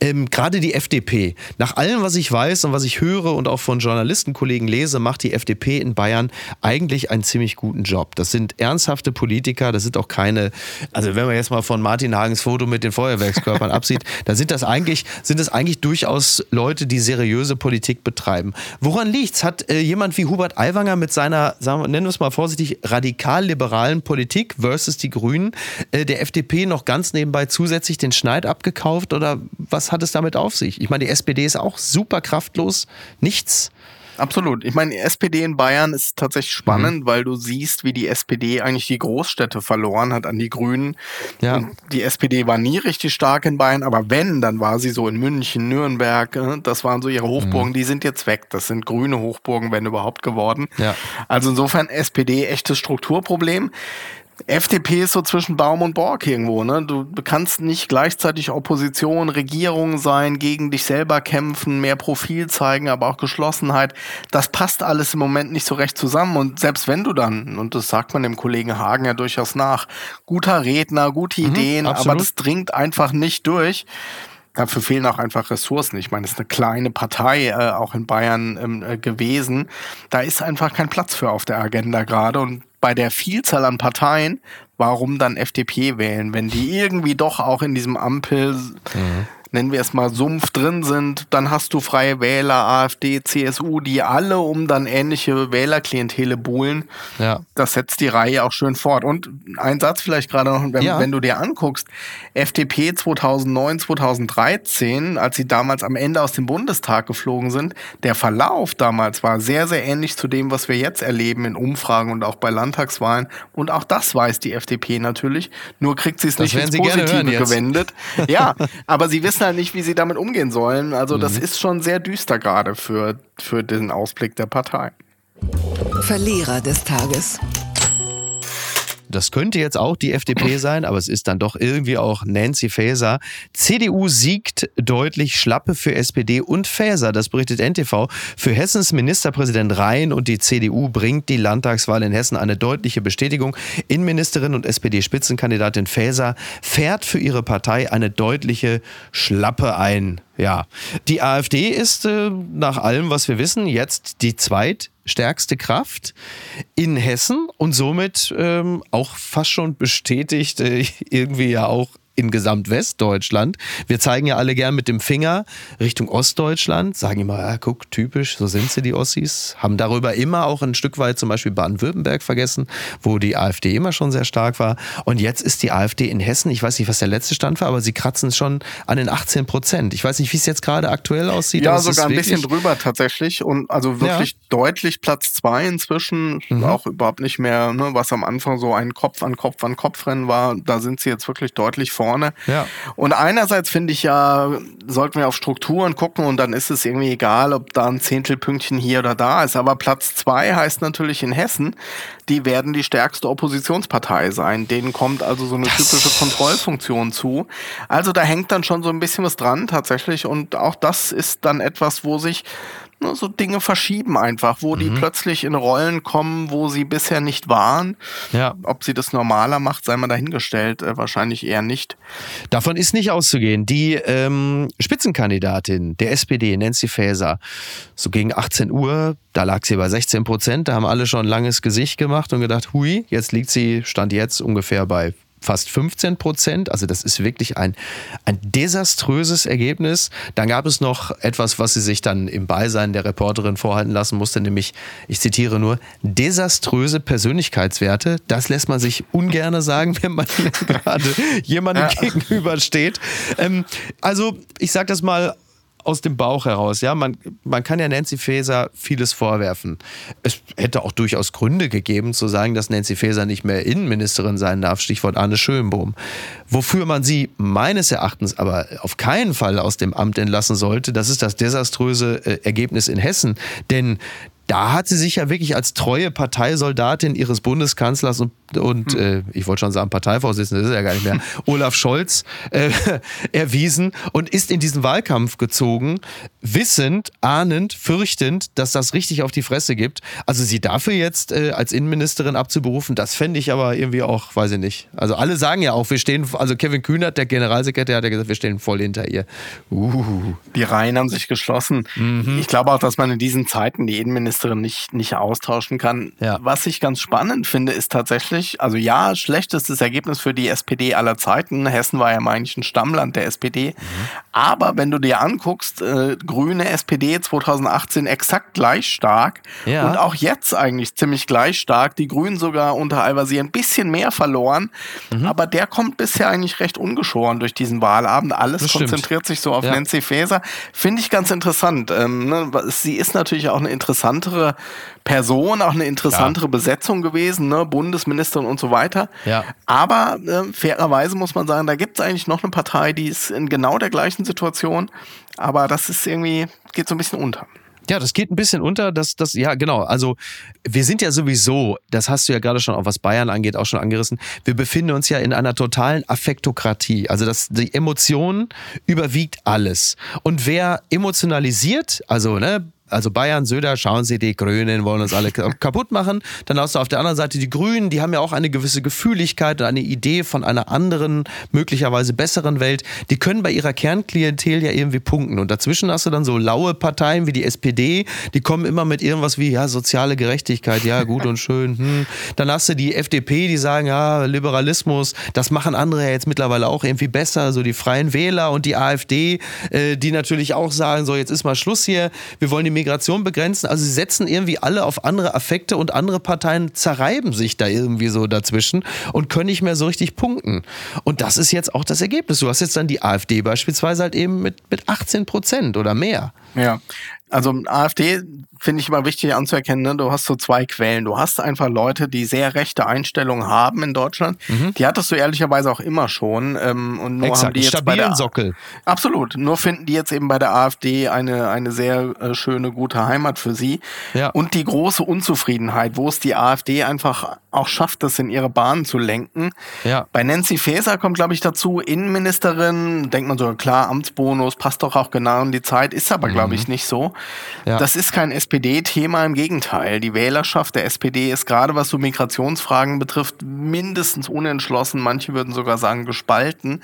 Ähm, Gerade die FDP, nach allem, was ich weiß und was ich höre und auch von Journalistenkollegen lese, macht die FDP in Bayern eigentlich einen ziemlich guten Job. Das sind ernsthafte Politiker, das sind auch keine, also wenn man jetzt mal von Martin Hagens Foto mit den Feuerwerkskörpern absieht, dann sind das eigentlich, sind das eigentlich durchaus Leute, die seriöse Politik betreiben. Woran liegt's? Hat äh, jemand wie Hubert Aiwanger mit seiner, sagen nennen wir es mal vorsichtig, radikal-liberalen Politik versus die Grünen äh, der FDP noch ganz nebenbei zusätzlich den Schneid abgekauft oder was hat es damit auf sich? Ich meine, die SPD ist auch super kraftlos, nichts Absolut. Ich meine, die SPD in Bayern ist tatsächlich spannend, mhm. weil du siehst, wie die SPD eigentlich die Großstädte verloren hat an die Grünen. Ja. Und die SPD war nie richtig stark in Bayern, aber wenn, dann war sie so in München, Nürnberg. Äh, das waren so ihre Hochburgen. Mhm. Die sind jetzt weg. Das sind grüne Hochburgen, wenn überhaupt geworden. Ja. Also insofern SPD echtes Strukturproblem. FDP ist so zwischen Baum und Borg irgendwo. Ne? Du kannst nicht gleichzeitig Opposition, Regierung sein, gegen dich selber kämpfen, mehr Profil zeigen, aber auch Geschlossenheit. Das passt alles im Moment nicht so recht zusammen. Und selbst wenn du dann, und das sagt man dem Kollegen Hagen ja durchaus nach, guter Redner, gute mhm, Ideen, absolut. aber das dringt einfach nicht durch. Dafür fehlen auch einfach Ressourcen. Ich meine, es ist eine kleine Partei, äh, auch in Bayern ähm, äh, gewesen. Da ist einfach kein Platz für auf der Agenda gerade. Und bei der Vielzahl an Parteien, warum dann FDP wählen, wenn die irgendwie doch auch in diesem Ampel mhm nennen wir es mal, Sumpf drin sind, dann hast du freie Wähler, AfD, CSU, die alle um dann ähnliche Wählerklientele buhlen. Ja. Das setzt die Reihe auch schön fort. Und ein Satz vielleicht gerade noch, wenn, ja. wenn du dir anguckst, FDP 2009, 2013, als sie damals am Ende aus dem Bundestag geflogen sind, der Verlauf damals war sehr, sehr ähnlich zu dem, was wir jetzt erleben in Umfragen und auch bei Landtagswahlen. Und auch das weiß die FDP natürlich. Nur kriegt sie es nicht ins Positive gewendet. Ja, aber sie wissen halt nicht, wie sie damit umgehen sollen. Also das mhm. ist schon sehr düster gerade für, für den Ausblick der Partei. Verlierer des Tages. Das könnte jetzt auch die FDP sein, aber es ist dann doch irgendwie auch Nancy Faeser. CDU siegt deutlich Schlappe für SPD und Faeser, das berichtet NTV. Für Hessens Ministerpräsident Rhein und die CDU bringt die Landtagswahl in Hessen eine deutliche Bestätigung. Innenministerin und SPD-Spitzenkandidatin Faeser fährt für ihre Partei eine deutliche Schlappe ein. Ja, die AfD ist äh, nach allem, was wir wissen, jetzt die zweitstärkste Kraft in Hessen und somit ähm, auch fast schon bestätigt, äh, irgendwie ja auch in Gesamtwestdeutschland. Wir zeigen ja alle gern mit dem Finger Richtung Ostdeutschland, sagen immer, ja, guck, typisch, so sind sie, die Ossis. Haben darüber immer auch ein Stück weit zum Beispiel Baden-Württemberg vergessen, wo die AfD immer schon sehr stark war. Und jetzt ist die AfD in Hessen, ich weiß nicht, was der letzte Stand war, aber sie kratzen schon an den 18 Prozent. Ich weiß nicht, wie es jetzt gerade aktuell aussieht. Ja, sogar ein bisschen drüber tatsächlich. Und also wirklich ja. deutlich Platz zwei inzwischen. Mhm. Auch überhaupt nicht mehr, ne, was am Anfang so ein Kopf an Kopf an Kopf Rennen war. Da sind sie jetzt wirklich deutlich vor vorne. Ja. Und einerseits finde ich ja, sollten wir auf Strukturen gucken und dann ist es irgendwie egal, ob da ein Zehntelpünktchen hier oder da ist. Aber Platz zwei heißt natürlich in Hessen, die werden die stärkste Oppositionspartei sein. Denen kommt also so eine das typische Kontrollfunktion zu. Also da hängt dann schon so ein bisschen was dran tatsächlich. Und auch das ist dann etwas, wo sich ne, so Dinge verschieben einfach, wo mhm. die plötzlich in Rollen kommen, wo sie bisher nicht waren. Ja. Ob sie das normaler macht, sei mal dahingestellt, äh, wahrscheinlich eher nicht. Davon ist nicht auszugehen. Die ähm, Spitzenkandidatin der SPD, Nancy Faeser, so gegen 18 Uhr, da lag sie bei 16 Prozent, da haben alle schon ein langes Gesicht gemacht und gedacht, hui, jetzt liegt sie, stand jetzt ungefähr bei fast 15 Prozent. Also das ist wirklich ein, ein desaströses Ergebnis. Dann gab es noch etwas, was sie sich dann im Beisein der Reporterin vorhalten lassen musste, nämlich, ich zitiere nur, desaströse Persönlichkeitswerte. Das lässt man sich ungerne sagen, wenn man gerade jemandem ja. gegenübersteht. Ähm, also ich sage das mal aus dem Bauch heraus. Ja, man, man kann ja Nancy Faeser vieles vorwerfen. Es hätte auch durchaus Gründe gegeben, zu sagen, dass Nancy Faeser nicht mehr Innenministerin sein darf. Stichwort Arne Schönbohm. Wofür man sie meines Erachtens aber auf keinen Fall aus dem Amt entlassen sollte, das ist das desaströse äh, Ergebnis in Hessen. Denn da hat sie sich ja wirklich als treue Parteisoldatin ihres Bundeskanzlers und und hm. äh, ich wollte schon sagen Parteivorsitzender, das ist ja gar nicht mehr, Olaf Scholz äh, erwiesen und ist in diesen Wahlkampf gezogen, wissend, ahnend, fürchtend, dass das richtig auf die Fresse gibt. Also sie dafür jetzt äh, als Innenministerin abzuberufen, das fände ich aber irgendwie auch, weiß ich nicht. Also alle sagen ja auch, wir stehen, also Kevin Kühnert, der Generalsekretär, hat ja gesagt, wir stehen voll hinter ihr. Uh. Die Reihen haben sich geschlossen. Mhm. Ich glaube auch, dass man in diesen Zeiten die Innenministerin nicht, nicht austauschen kann. Ja. Was ich ganz spannend finde, ist tatsächlich, also ja, schlechtestes Ergebnis für die SPD aller Zeiten. Hessen war ja eigentlich ein Stammland der SPD. Mhm. Aber wenn du dir anguckst, äh, Grüne, SPD 2018 exakt gleich stark ja. und auch jetzt eigentlich ziemlich gleich stark. Die Grünen sogar unter Al-Wazir ein bisschen mehr verloren, mhm. aber der kommt bisher eigentlich recht ungeschoren durch diesen Wahlabend. Alles das konzentriert stimmt. sich so auf ja. Nancy Faeser. Finde ich ganz interessant. Ähm, ne? Sie ist natürlich auch eine interessantere Person, auch eine interessantere ja. Besetzung gewesen, ne? Bundesministerin und so weiter. Ja. Aber äh, fairerweise muss man sagen, da gibt es eigentlich noch eine Partei, die ist in genau der gleichen Situation. Aber das ist irgendwie, geht so ein bisschen unter. Ja, das geht ein bisschen unter. Das, das, ja, genau. Also wir sind ja sowieso, das hast du ja gerade schon auch was Bayern angeht, auch schon angerissen. Wir befinden uns ja in einer totalen Affektokratie. Also das, die Emotion überwiegt alles. Und wer emotionalisiert, also ne, also Bayern, Söder, schauen Sie, die Grünen wollen uns alle kaputt machen. Dann hast du auf der anderen Seite die Grünen, die haben ja auch eine gewisse Gefühligkeit und eine Idee von einer anderen, möglicherweise besseren Welt. Die können bei ihrer Kernklientel ja irgendwie punkten. Und dazwischen hast du dann so laue Parteien wie die SPD, die kommen immer mit irgendwas wie, ja, soziale Gerechtigkeit, ja, gut und schön. Hm. Dann hast du die FDP, die sagen, ja, Liberalismus, das machen andere ja jetzt mittlerweile auch irgendwie besser. So die Freien Wähler und die AfD, äh, die natürlich auch sagen, so jetzt ist mal Schluss hier, wir wollen die Migration begrenzen. Also sie setzen irgendwie alle auf andere Affekte und andere Parteien zerreiben sich da irgendwie so dazwischen und können nicht mehr so richtig punkten. Und das ist jetzt auch das Ergebnis. Du hast jetzt dann die AfD beispielsweise halt eben mit, mit 18 Prozent oder mehr. Ja, also AfD finde ich immer wichtig anzuerkennen, ne? du hast so zwei Quellen. Du hast einfach Leute, die sehr rechte Einstellungen haben in Deutschland. Mhm. Die hattest du ehrlicherweise auch immer schon. Ähm, und nur Exakt, haben die jetzt stabilen bei der, Sockel. Absolut. Nur finden die jetzt eben bei der AfD eine, eine sehr äh, schöne, gute Heimat für sie. Ja. Und die große Unzufriedenheit, wo es die AfD einfach auch schafft, das in ihre Bahnen zu lenken. Ja. Bei Nancy Faeser kommt, glaube ich, dazu, Innenministerin, denkt man so, klar, Amtsbonus, passt doch auch genau in die Zeit, ist aber, glaube mhm. ich, nicht so. Ja. Das ist kein SPD-Thema, im Gegenteil. Die Wählerschaft der SPD ist gerade, was so Migrationsfragen betrifft, mindestens unentschlossen. Manche würden sogar sagen gespalten.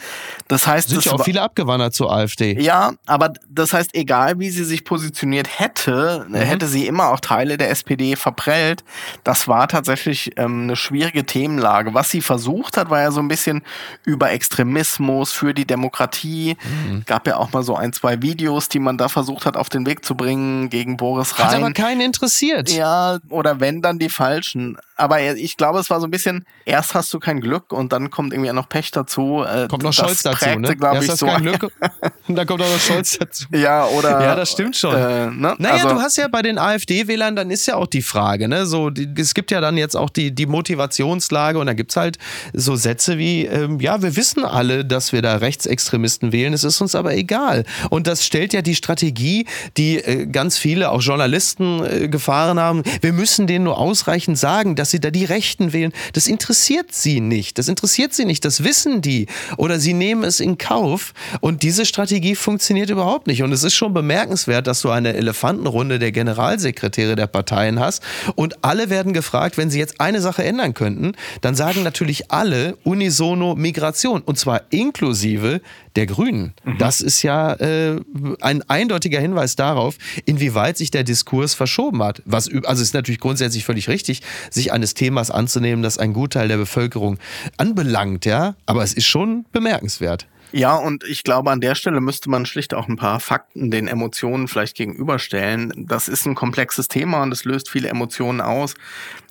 Das heißt, sind ja auch viele abgewandert zur AfD. Ja, aber das heißt, egal wie sie sich positioniert hätte, mhm. hätte sie immer auch Teile der SPD verprellt. Das war tatsächlich ähm, eine schwierige Themenlage. Was sie versucht hat, war ja so ein bisschen über Extremismus für die Demokratie. Mhm. Gab ja auch mal so ein, zwei Videos, die man da versucht hat, auf den Weg zu bringen gegen Boris Rhein. Hat aber keinen interessiert. Ja, oder wenn, dann die Falschen. Aber ich glaube, es war so ein bisschen, erst hast du kein Glück und dann kommt irgendwie noch Pech dazu. Äh, kommt noch Scholz dazu, ne? Erst ich, hast so. kein Glück und dann kommt auch noch Scholz dazu. Ja, oder... Ja, das stimmt schon. Äh, ne? Naja, also, du hast ja bei den AfD-Wählern, dann ist ja auch die Frage, ne? So, die, es gibt ja dann jetzt auch die, die Motivationslage und da gibt es halt so Sätze wie, ähm, ja, wir wissen alle, dass wir da Rechtsextremisten wählen, es ist uns aber egal. Und das stellt ja die Strategie, die äh, ganz viele, auch Journalisten, äh, gefahren haben. Wir müssen denen nur ausreichend sagen, dass sie da die Rechten wählen. Das interessiert sie nicht. Das interessiert sie nicht. Das wissen die. Oder sie nehmen es in Kauf. Und diese Strategie funktioniert überhaupt nicht. Und es ist schon bemerkenswert, dass du eine Elefantenrunde der Generalsekretäre der Parteien hast. Und alle werden gefragt, wenn sie jetzt eine Sache ändern könnten, dann sagen natürlich alle unisono Migration. Und zwar inklusive der Grünen. Mhm. Das ist ja äh, ein eindeutiger Hinweis darauf, inwieweit sich der Diskurs verschoben hat. Was, also ist natürlich grundsätzlich völlig richtig, sich eines Themas anzunehmen, das ein Gutteil der Bevölkerung anbelangt, ja. Aber es ist schon bemerkenswert. Ja, und ich glaube, an der Stelle müsste man schlicht auch ein paar Fakten den Emotionen vielleicht gegenüberstellen. Das ist ein komplexes Thema und es löst viele Emotionen aus.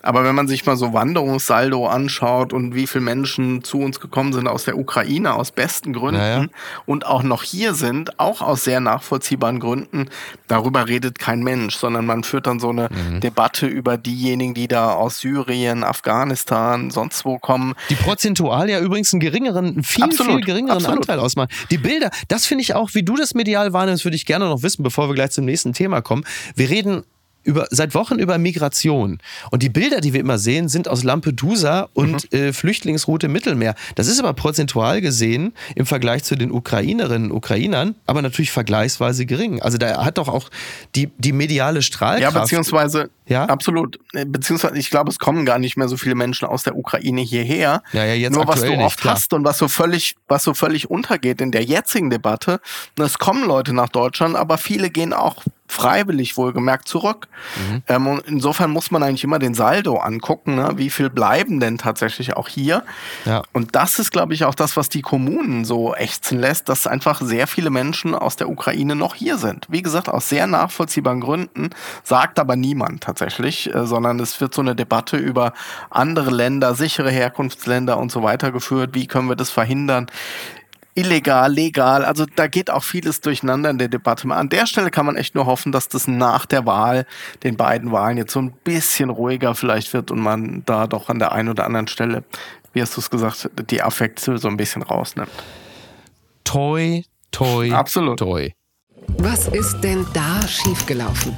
Aber wenn man sich mal so Wanderungssaldo anschaut und wie viele Menschen zu uns gekommen sind aus der Ukraine aus besten Gründen ja, ja. und auch noch hier sind, auch aus sehr nachvollziehbaren Gründen, darüber redet kein Mensch, sondern man führt dann so eine mhm. Debatte über diejenigen, die da aus Syrien, Afghanistan, sonst wo kommen. Die prozentual ja übrigens einen geringeren, einen viel, absolut, viel geringeren absolut. Anteil ausmachen. Die Bilder, das finde ich auch, wie du das medial wahrnimmst, würde ich gerne noch wissen, bevor wir gleich zum nächsten Thema kommen. Wir reden über, seit Wochen über Migration. Und die Bilder, die wir immer sehen, sind aus Lampedusa und mhm. äh, Flüchtlingsroute Mittelmeer. Das ist aber prozentual gesehen im Vergleich zu den Ukrainerinnen und Ukrainern, aber natürlich vergleichsweise gering. Also da hat doch auch die, die mediale Strahlkraft. Ja, beziehungsweise, ja? absolut. Äh, beziehungsweise, ich glaube, es kommen gar nicht mehr so viele Menschen aus der Ukraine hierher. Ja, ja, jetzt Nur was du nicht, oft klar. hast und was so völlig, was so völlig untergeht in der jetzigen Debatte, es kommen Leute nach Deutschland, aber viele gehen auch freiwillig wohlgemerkt zurück. Mhm. Ähm, und insofern muss man eigentlich immer den Saldo angucken, ne? wie viel bleiben denn tatsächlich auch hier. Ja. Und das ist, glaube ich, auch das, was die Kommunen so ächzen lässt, dass einfach sehr viele Menschen aus der Ukraine noch hier sind. Wie gesagt, aus sehr nachvollziehbaren Gründen, sagt aber niemand tatsächlich, äh, sondern es wird so eine Debatte über andere Länder, sichere Herkunftsländer und so weiter geführt. Wie können wir das verhindern? illegal, legal. Also da geht auch vieles durcheinander in der Debatte. An der Stelle kann man echt nur hoffen, dass das nach der Wahl, den beiden Wahlen jetzt so ein bisschen ruhiger vielleicht wird und man da doch an der einen oder anderen Stelle, wie hast du es gesagt, die Affekte so ein bisschen rausnimmt. Toi, toi, Absolut. toi. Was ist denn da schiefgelaufen?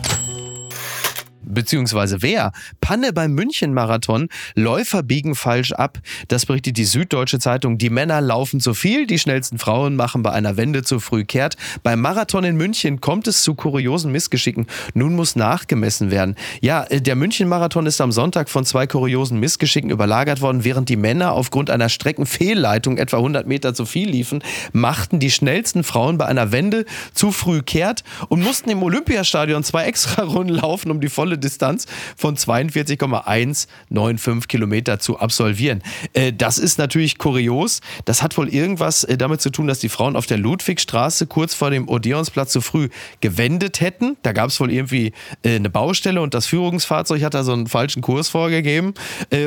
Beziehungsweise wer? Panne beim München-Marathon, Läufer biegen falsch ab. Das berichtet die Süddeutsche Zeitung. Die Männer laufen zu viel, die schnellsten Frauen machen bei einer Wende zu früh kehrt. Beim Marathon in München kommt es zu kuriosen Missgeschicken. Nun muss nachgemessen werden. Ja, äh, der München-Marathon ist am Sonntag von zwei kuriosen Missgeschicken überlagert worden. Während die Männer aufgrund einer Streckenfehlleitung etwa 100 Meter zu viel liefen, machten die schnellsten Frauen bei einer Wende zu früh kehrt und mussten im Olympiastadion zwei extra Runden laufen, um die volle Distanz von 42,195 Kilometer zu absolvieren. Äh, das ist natürlich kurios. Das hat wohl irgendwas äh, damit zu tun, dass die Frauen auf der Ludwigstraße kurz vor dem Odeonsplatz zu früh gewendet hätten. Da gab es wohl irgendwie äh, eine Baustelle und das Führungsfahrzeug hat da so einen falschen Kurs vorgegeben.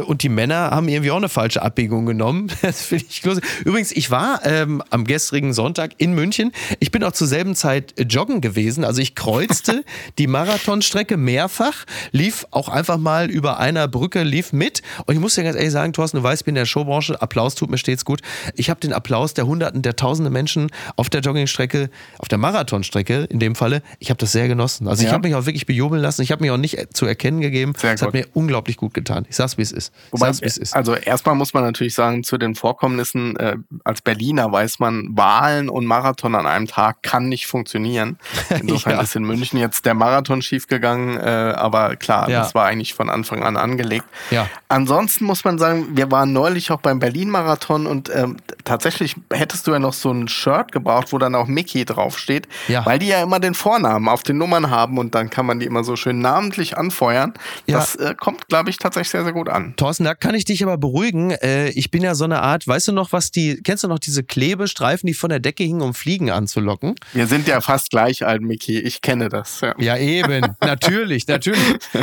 Und die Männer haben irgendwie auch eine falsche Abbiegung genommen. Das finde ich lustig. Übrigens, ich war ähm, am gestrigen Sonntag in München. Ich bin auch zur selben Zeit joggen gewesen. Also ich kreuzte die Marathonstrecke mehrfach lief auch einfach mal über einer Brücke, lief mit. Und ich muss dir ganz ehrlich sagen, Thorsten, du weißt, ich bin in der Showbranche, Applaus tut mir stets gut. Ich habe den Applaus der Hunderten, der Tausende Menschen auf der Joggingstrecke, auf der Marathonstrecke in dem Falle, ich habe das sehr genossen. Also ja. ich habe mich auch wirklich bejubeln lassen. Ich habe mich auch nicht zu erkennen gegeben. Es hat mir unglaublich gut getan. Ich sag's, wie es ist. Wobei, sag's, wie es ist. Also erstmal muss man natürlich sagen, zu den Vorkommnissen, äh, als Berliner weiß man, Wahlen und Marathon an einem Tag kann nicht funktionieren. Insofern ja. ist in München jetzt der Marathon schiefgegangen, äh, aber klar, ja. das war eigentlich von Anfang an angelegt. Ja. Ansonsten muss man sagen, wir waren neulich auch beim Berlin-Marathon und ähm, tatsächlich hättest du ja noch so ein Shirt gebraucht, wo dann auch Mickey draufsteht, ja. weil die ja immer den Vornamen auf den Nummern haben und dann kann man die immer so schön namentlich anfeuern. Ja. Das äh, kommt, glaube ich, tatsächlich sehr, sehr gut an. Thorsten, da kann ich dich aber beruhigen. Äh, ich bin ja so eine Art, weißt du noch, was die, kennst du noch diese Klebestreifen, die von der Decke hingen, um Fliegen anzulocken? Wir sind ja fast gleich alt, Mickey. Ich kenne das. Ja, ja eben. natürlich, natürlich.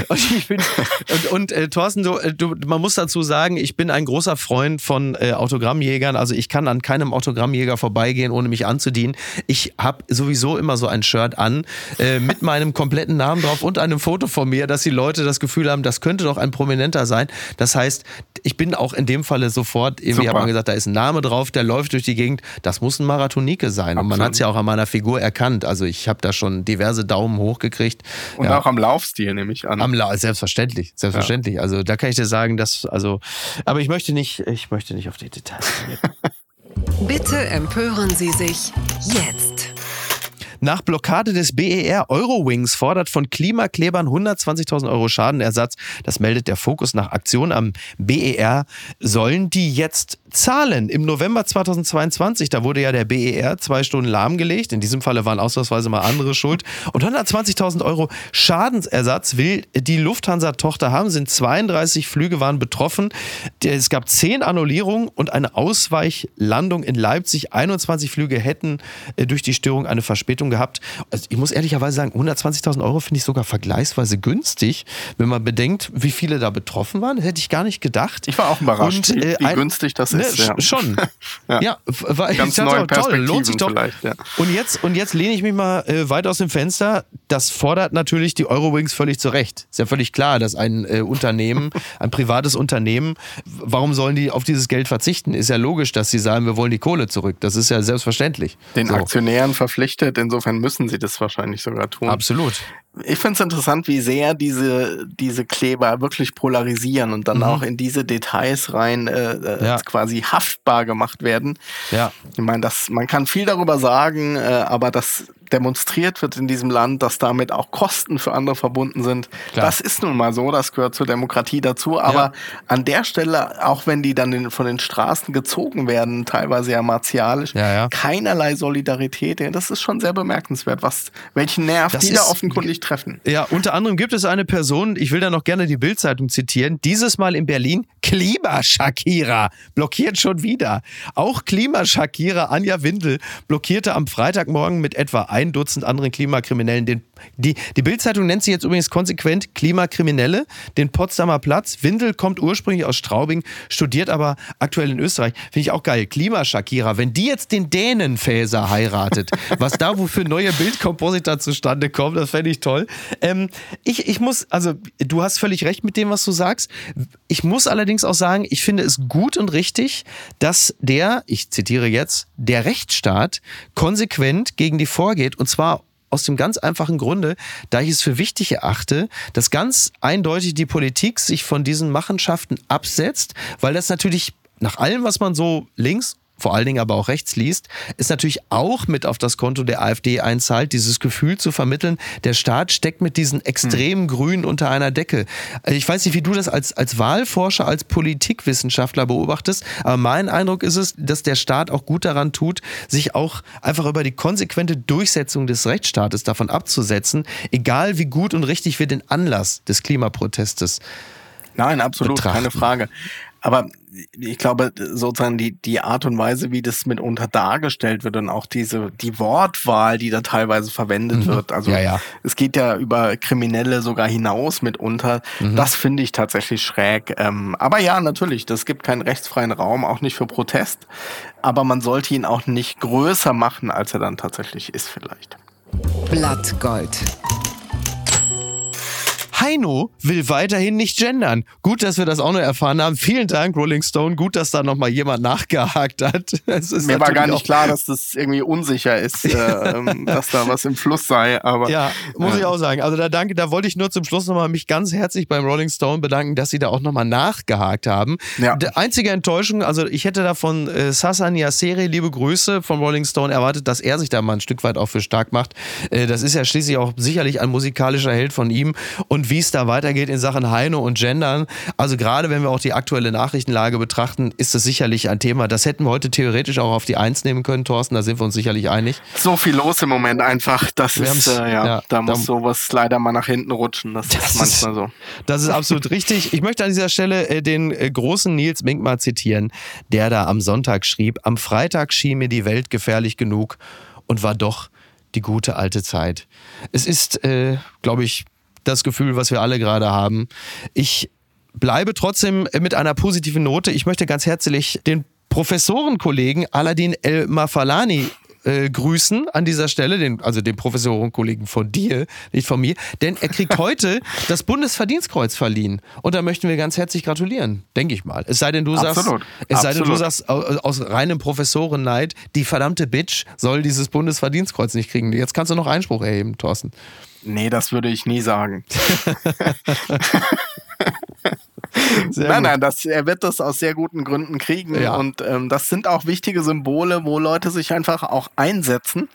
Und, bin, und, und äh, Thorsten, du, äh, du, man muss dazu sagen, ich bin ein großer Freund von äh, Autogrammjägern. Also ich kann an keinem Autogrammjäger vorbeigehen, ohne mich anzudienen. Ich habe sowieso immer so ein Shirt an äh, mit meinem kompletten Namen drauf und einem Foto von mir, dass die Leute das Gefühl haben, das könnte doch ein Prominenter sein. Das heißt, ich bin auch in dem Falle sofort, irgendwie habe gesagt, da ist ein Name drauf, der läuft durch die Gegend. Das muss ein Marathonike sein. Absolut. Und man hat es ja auch an meiner Figur erkannt. Also ich habe da schon diverse Daumen hochgekriegt. Und ja. auch am Laufstil nehme ich an. Am La selbstverständlich, selbstverständlich. Ja. Also da kann ich dir sagen, dass, also, aber ich möchte nicht, ich möchte nicht auf die Details gehen. Bitte empören Sie sich jetzt. Nach Blockade des BER Eurowings fordert von Klimaklebern 120.000 Euro Schadenersatz. Das meldet der Fokus nach Aktion am BER. Sollen die jetzt zahlen? Im November 2022, da wurde ja der BER zwei Stunden lahmgelegt. In diesem Falle waren ausnahmsweise mal andere schuld. Und 120.000 Euro Schadensersatz will die Lufthansa-Tochter haben. Sind 32 Flüge waren betroffen. Es gab 10 Annullierungen und eine Ausweichlandung in Leipzig. 21 Flüge hätten äh, durch die Störung eine Verspätung gehabt. Also ich muss ehrlicherweise sagen, 120.000 Euro finde ich sogar vergleichsweise günstig, wenn man bedenkt, wie viele da betroffen waren. Das hätte ich gar nicht gedacht. Ich war auch überrascht, Und, äh, wie, ein, günstig das ne, ist. Ja. Schon. ja. ja, war, Ganz ich dachte, toll, lohnt sich doch. Ja. Und jetzt, und jetzt lehne ich mich mal äh, weit aus dem Fenster. Das fordert natürlich die Eurowings völlig zurecht. Ist ja völlig klar, dass ein äh, Unternehmen, ein privates Unternehmen, warum sollen die auf dieses Geld verzichten? Ist ja logisch, dass sie sagen, wir wollen die Kohle zurück. Das ist ja selbstverständlich. Den so. Aktionären verpflichtet, insofern müssen sie das wahrscheinlich sogar tun. Absolut. Ich finde es interessant, wie sehr diese, diese Kleber wirklich polarisieren und dann mhm. auch in diese Details rein äh, äh ja. quasi haftbar gemacht werden. Ja. Ich meine, man kann viel darüber sagen, äh, aber das demonstriert wird in diesem Land, dass damit auch Kosten für andere verbunden sind. Klar. Das ist nun mal so, das gehört zur Demokratie dazu. Aber ja. an der Stelle, auch wenn die dann von den Straßen gezogen werden, teilweise ja martialisch, ja, ja. keinerlei Solidarität. Das ist schon sehr bemerkenswert, was, welchen Nerv das die da offenkundig treffen. Ja, unter anderem gibt es eine Person, ich will da noch gerne die Bildzeitung zitieren, dieses Mal in Berlin, Klima-Shakira blockiert schon wieder. Auch Klima-Shakira Anja Windel blockierte am Freitagmorgen mit etwa ein Dutzend anderen Klimakriminellen den die, die Bildzeitung nennt sie jetzt übrigens konsequent Klimakriminelle, den Potsdamer Platz. Windel kommt ursprünglich aus Straubing, studiert aber aktuell in Österreich. Finde ich auch geil. Klimaschakira. Wenn die jetzt den Dänenfäser heiratet, was da wofür neue Bildkomposita zustande kommen, das fände ich toll. Ähm, ich, ich muss, also du hast völlig recht mit dem, was du sagst. Ich muss allerdings auch sagen, ich finde es gut und richtig, dass der, ich zitiere jetzt, der Rechtsstaat konsequent gegen die vorgeht und zwar aus dem ganz einfachen Grunde, da ich es für wichtig erachte, dass ganz eindeutig die Politik sich von diesen Machenschaften absetzt, weil das natürlich nach allem, was man so links vor allen Dingen aber auch rechts liest, ist natürlich auch mit auf das Konto der AfD einzahlt, dieses Gefühl zu vermitteln, der Staat steckt mit diesen extremen Grünen unter einer Decke. Also ich weiß nicht, wie du das als, als Wahlforscher, als Politikwissenschaftler beobachtest, aber mein Eindruck ist es, dass der Staat auch gut daran tut, sich auch einfach über die konsequente Durchsetzung des Rechtsstaates davon abzusetzen, egal wie gut und richtig wir den Anlass des Klimaprotestes Nein, absolut, betrachten. keine Frage. Aber ich glaube, sozusagen die, die Art und Weise, wie das mitunter dargestellt wird und auch diese, die Wortwahl, die da teilweise verwendet mhm. wird. Also ja, ja. es geht ja über Kriminelle sogar hinaus mitunter. Mhm. Das finde ich tatsächlich schräg. Ähm, aber ja, natürlich, das gibt keinen rechtsfreien Raum, auch nicht für Protest. Aber man sollte ihn auch nicht größer machen, als er dann tatsächlich ist vielleicht. Blattgold. Heino will weiterhin nicht gendern. Gut, dass wir das auch noch erfahren haben. Vielen Dank, Rolling Stone. Gut, dass da nochmal jemand nachgehakt hat. Mir war gar nicht klar, dass das irgendwie unsicher ist, äh, ähm, dass da was im Fluss sei. Aber ja, muss äh, ich auch sagen. Also da danke, da wollte ich nur zum Schluss nochmal mich ganz herzlich beim Rolling Stone bedanken, dass sie da auch nochmal nachgehakt haben. Ja. Die einzige Enttäuschung, also ich hätte da von äh, Sasan Yasseri, liebe Grüße von Rolling Stone, erwartet, dass er sich da mal ein Stück weit auch für stark macht. Äh, das ist ja schließlich auch sicherlich ein musikalischer Held von ihm. Und wie es da weitergeht in Sachen Heino und Gendern. Also gerade wenn wir auch die aktuelle Nachrichtenlage betrachten, ist das sicherlich ein Thema. Das hätten wir heute theoretisch auch auf die Eins nehmen können, Thorsten, da sind wir uns sicherlich einig. So viel los im Moment einfach. Das wir ist, äh, ja, ja, da muss sowas leider mal nach hinten rutschen. Das, das ist manchmal so. Das ist absolut richtig. Ich möchte an dieser Stelle äh, den äh, großen Nils Mink mal zitieren, der da am Sonntag schrieb, am Freitag schien mir die Welt gefährlich genug und war doch die gute alte Zeit. Es ist, äh, glaube ich, das Gefühl, was wir alle gerade haben. Ich bleibe trotzdem mit einer positiven Note. Ich möchte ganz herzlich den Professorenkollegen Aladin El Mafalani äh, grüßen an dieser Stelle, den, also den Professorenkollegen von dir, nicht von mir, denn er kriegt heute das Bundesverdienstkreuz verliehen. Und da möchten wir ganz herzlich gratulieren, denke ich mal. Es sei denn, du Absolut. sagst, es Absolut. sei denn, du sagst aus, aus reinem Professorenneid, die verdammte Bitch soll dieses Bundesverdienstkreuz nicht kriegen. Jetzt kannst du noch Einspruch erheben, Thorsten. Nee, das würde ich nie sagen. Sehr nein, gut. nein, das, er wird das aus sehr guten Gründen kriegen. Ja. Und ähm, das sind auch wichtige Symbole, wo Leute sich einfach auch einsetzen.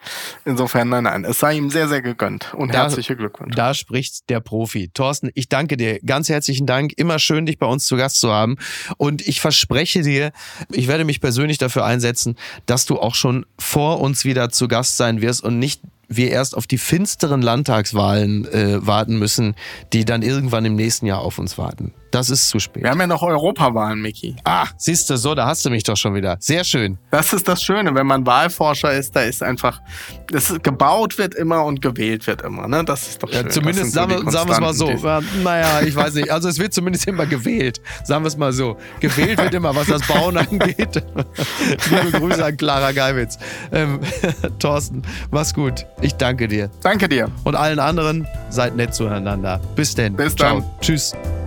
Insofern, nein, nein, es sei ihm sehr, sehr gegönnt. Und da, herzliche Glückwünsche. Da spricht der Profi. Thorsten, ich danke dir. Ganz herzlichen Dank. Immer schön, dich bei uns zu Gast zu haben. Und ich verspreche dir, ich werde mich persönlich dafür einsetzen, dass du auch schon vor uns wieder zu Gast sein wirst und nicht wir erst auf die finsteren Landtagswahlen äh, warten müssen, die dann irgendwann im nächsten Jahr auf uns warten. Das ist zu spät. Wir haben ja noch Europawahlen, Micky. Ah, siehst du, so, da hast du mich doch schon wieder. Sehr schön. Das ist das Schöne, wenn man Wahlforscher ist, da ist einfach, das ist, gebaut wird immer und gewählt wird immer. Ne? Das ist doch schön. Ja, zumindest sagen, wir, sagen wir es mal so. Ja, naja, ich weiß nicht. Also es wird zumindest immer gewählt. Sagen wir es mal so. Gewählt wird immer, was das Bauen angeht. Liebe Grüße an Clara Geiwitz. Ähm, Thorsten, mach's gut. Ich danke dir. Danke dir. Und allen anderen, seid nett zueinander. Bis denn. Bis dann. Ciao. Tschüss.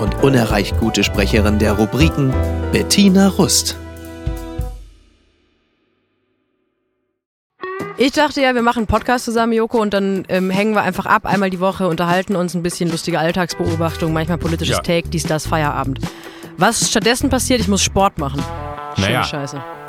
und unerreicht gute Sprecherin der Rubriken Bettina Rust. Ich dachte ja, wir machen einen Podcast zusammen, Joko, und dann ähm, hängen wir einfach ab, einmal die Woche, unterhalten uns ein bisschen lustige Alltagsbeobachtung, manchmal politisches ja. Take, dies, das, Feierabend. Was stattdessen passiert, ich muss Sport machen. Schöne naja, Scheiße.